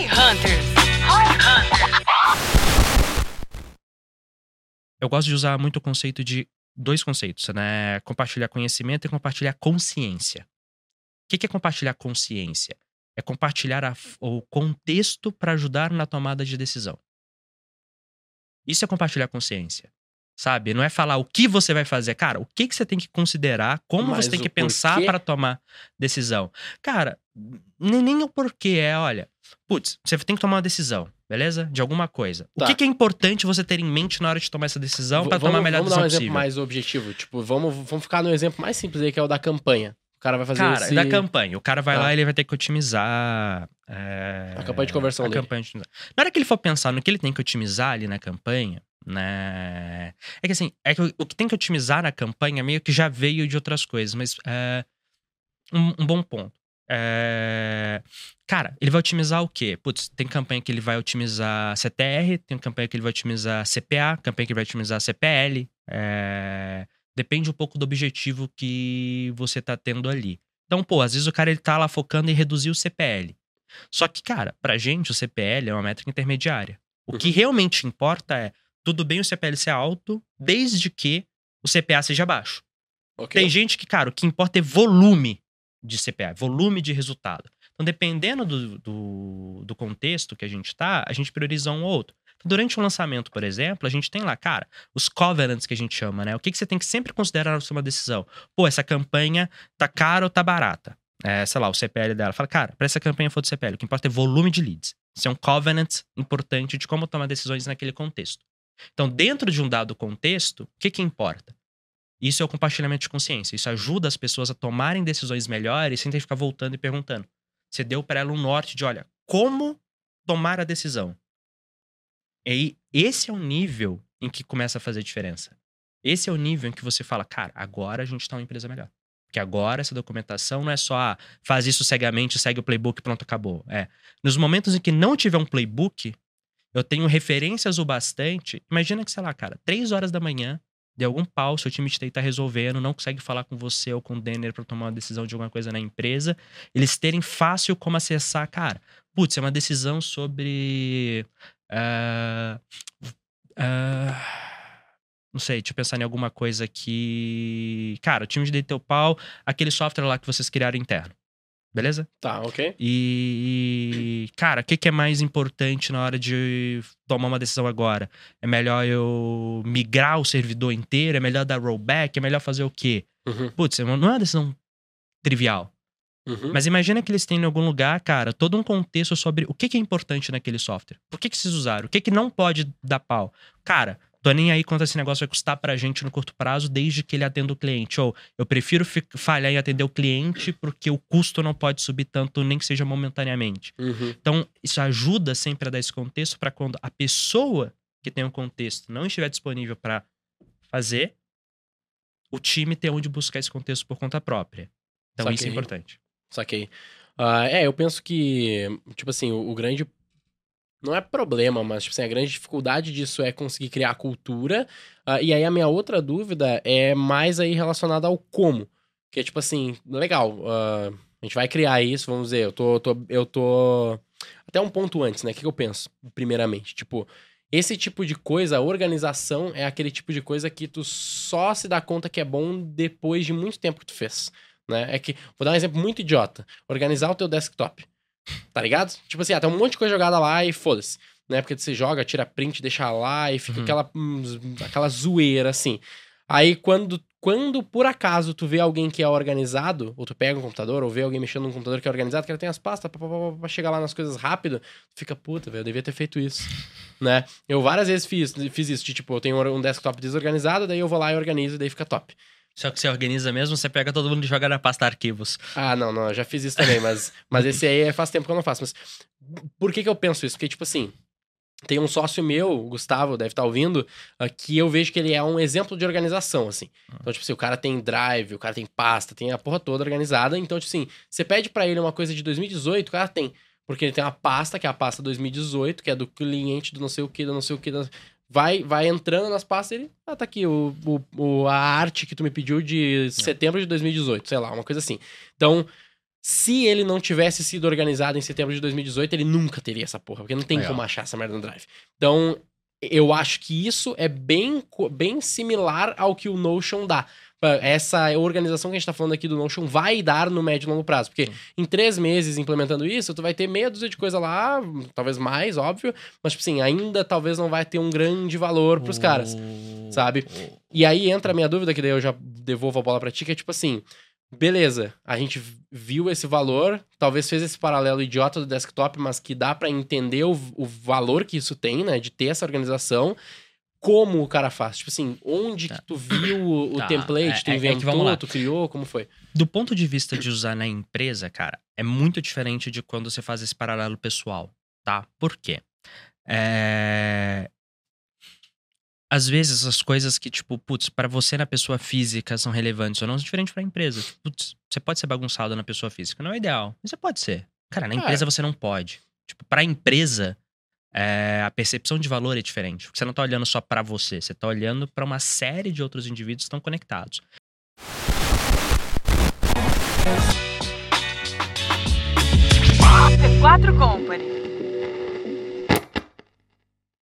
Hi Hunters. Hi Hunters. Eu gosto de usar muito o conceito de dois conceitos, né? Compartilhar conhecimento e compartilhar consciência. O que é compartilhar consciência? É compartilhar a, o contexto para ajudar na tomada de decisão. Isso é compartilhar consciência. Sabe? Não é falar o que você vai fazer. Cara, o que, que você tem que considerar, como Mas você tem que pensar para tomar decisão. Cara, nem, nem o porquê é, olha, putz, você tem que tomar uma decisão, beleza? De alguma coisa. O Tá. que, que é importante você ter em mente na hora de tomar essa decisão para tomar a melhor vamos dar um decisão exemplo possível? mais objetivo. Tipo, vamos, vamos ficar no exemplo mais simples aí, que é o da campanha. O cara vai fazer Cara, esse... da campanha. O cara vai Tá. lá e ele vai ter que otimizar. é, A campanha de conversão a dele. campanha de. Na hora que ele for pensar no que ele tem que otimizar ali na campanha, né? É que assim, é que o- o que tem que otimizar na campanha meio que já veio de outras coisas, mas é um, um bom ponto. É, Cara, ele vai otimizar o quê? Putz, tem campanha que ele vai otimizar CTR, tem campanha que ele vai otimizar CPA, campanha que ele vai otimizar CPL. é, Depende um pouco do objetivo que você tá tendo ali. Então, pô, às vezes o cara ele tá lá focando em reduzir o CPL. Só que, cara, pra gente o CPL é uma métrica intermediária. O que realmente importa é, tudo bem o CPL ser alto, desde que o CPA seja baixo. Ok. Tem gente que, cara, o que importa é volume de CPA, volume de resultado. Então, dependendo do, do, do contexto que a gente tá, a gente prioriza um ou outro. Então, durante um lançamento, por exemplo, a gente tem lá, cara, os covenants que a gente chama, né? O que, que você tem que sempre considerar na sua decisão? Pô, essa campanha tá cara ou tá barata? É, sei lá, o CPL dela. Fala, cara, pra essa campanha for do CPL, o que importa é volume de leads. Isso é um covenant importante de como tomar decisões naquele contexto. Então, dentro de um dado contexto, o que, que importa? Isso é o compartilhamento de consciência. Isso ajuda as pessoas a tomarem decisões melhores sem ter que ficar voltando e perguntando. Você deu para ela um norte de, olha, como tomar a decisão. E aí, esse é o nível em que começa a fazer diferença. Esse é o nível em que você fala, cara, agora a gente tá uma empresa melhor. Porque agora essa documentação não é só ah, faz isso cegamente, segue o playbook, pronto, acabou. É. Nos momentos em que não tiver um playbook, eu tenho referências o bastante. Imagina que, sei lá, cara, três horas da manhã, de algum pau, seu time de TI tá resolvendo, não consegue falar com você ou com o Denner pra tomar uma decisão de alguma coisa na empresa, eles terem fácil como acessar, cara. Putz, é uma decisão sobre. ah, ah, não sei, deixa eu pensar em alguma coisa que. Cara, o time de teu pau, aquele software lá que vocês criaram interno. Beleza? Tá, ok. E, cara, o que, que é mais importante na hora de tomar uma decisão agora? É melhor eu migrar o servidor inteiro? É melhor dar rollback? É melhor fazer o quê? Uhum, Putz, não é uma decisão trivial. uhum. Mas imagina que eles têm em algum lugar, cara, todo um contexto sobre o que, que é importante naquele software. Por que, que vocês usaram? O que, que não pode dar pau? Cara, tô nem aí quanto esse negócio vai custar pra gente no curto prazo, desde que ele atenda o cliente. Ou eu prefiro fi- falhar em atender o cliente porque o custo não pode subir tanto, nem que seja momentaneamente. Uhum. Então, isso ajuda sempre a dar esse contexto para quando a pessoa que tem um contexto não estiver disponível para fazer, o time ter onde buscar esse contexto por conta própria. Então, isso é Saquei. importante. Saquei. Ah, é, eu penso que, tipo assim, o, o grande. Não é problema, mas, tipo assim, a grande dificuldade disso é conseguir criar cultura. Ah, e aí a minha outra dúvida é mais aí relacionada ao como. Que é tipo assim, legal, ah, a gente vai criar isso, vamos dizer, eu tô, tô- eu tô. Até um ponto antes, né? O que, que eu penso, primeiramente? Tipo, esse tipo de coisa, a organização é aquele tipo de coisa que tu só se dá conta que é bom depois de muito tempo que tu fez. Né? É que, vou dar um exemplo muito idiota. Organizar o teu desktop. Tá ligado? Tipo assim, ah, tem um monte de coisa jogada lá e foda-se. Né? Porque você joga, tira print, deixa lá e fica Uhum. aquela, hum, aquela zoeira, assim. Aí quando, quando por acaso tu vê alguém que é organizado, ou tu pega um computador, ou vê alguém mexendo num computador que é organizado, que ele tem as pastas pra chegar lá nas coisas rápido, tu fica, puta, velho, eu devia ter feito isso. né? Eu várias vezes fiz, fiz isso, de, tipo, eu tenho um desktop desorganizado, daí eu vou lá e organizo, e daí fica top. Só que você organiza mesmo, você pega todo mundo e joga na pasta arquivos. Ah, não, não, eu já fiz isso também, mas, mas esse aí é- faz tempo que eu não faço. Mas por que que eu penso isso? Porque, tipo assim, tem um sócio meu, o Gustavo, deve estar ouvindo, ah, que eu vejo que ele é um exemplo de organização, assim. Então, tipo assim, o cara tem drive, o cara tem pasta, tem a porra toda organizada. Então, tipo assim, você pede pra ele uma coisa de 2018, o cara tem. Porque ele tem uma pasta, que é a pasta 2018, que é do cliente do não sei o que, do não sei o que. Vai, vai entrando nas pastas e ele. Ah, tá aqui, o, o, a arte que tu me pediu de setembro de 2018, sei lá, uma coisa assim. Então, Se ele não tivesse sido organizado em setembro de 2018, ele nunca teria essa porra, porque não tem como achar essa merda no Drive. Então, eu acho que isso é bem, bem similar ao que o Notion dá. Essa organização que a gente tá falando aqui do Notion vai dar no médio e longo prazo. Porque em três meses implementando isso, tu vai ter meia dúzia de coisa lá, talvez mais, óbvio. Mas, tipo assim, ainda talvez não vai ter um grande valor pros caras. O- sabe? E aí entra a minha dúvida, que daí eu já devolvo a bola pra ti, que é tipo assim, beleza, a gente viu esse valor, talvez fez esse paralelo idiota do desktop, mas que dá pra entender o, o valor que isso tem, né, de ter essa organização. Como o cara faz? Tipo assim, onde Tá. que tu viu o, Tá, template? tu é- é inventou, vamos lá. tu criou? Como foi? Do ponto de vista de usar na empresa, cara, é muito diferente de quando você faz esse paralelo pessoal, tá? Por quê? É... Às vezes as coisas que, tipo, putz, pra você na pessoa física são relevantes ou não, são diferentes pra empresa. Putz, você pode ser bagunçado na pessoa física, não é ideal, mas você pode ser. Cara, na É. empresa você não pode. Tipo, pra empresa, é, a percepção de valor é diferente. Porque você não tá olhando só pra você, você tá olhando pra uma série de outros indivíduos que estão conectados. Quatro Company.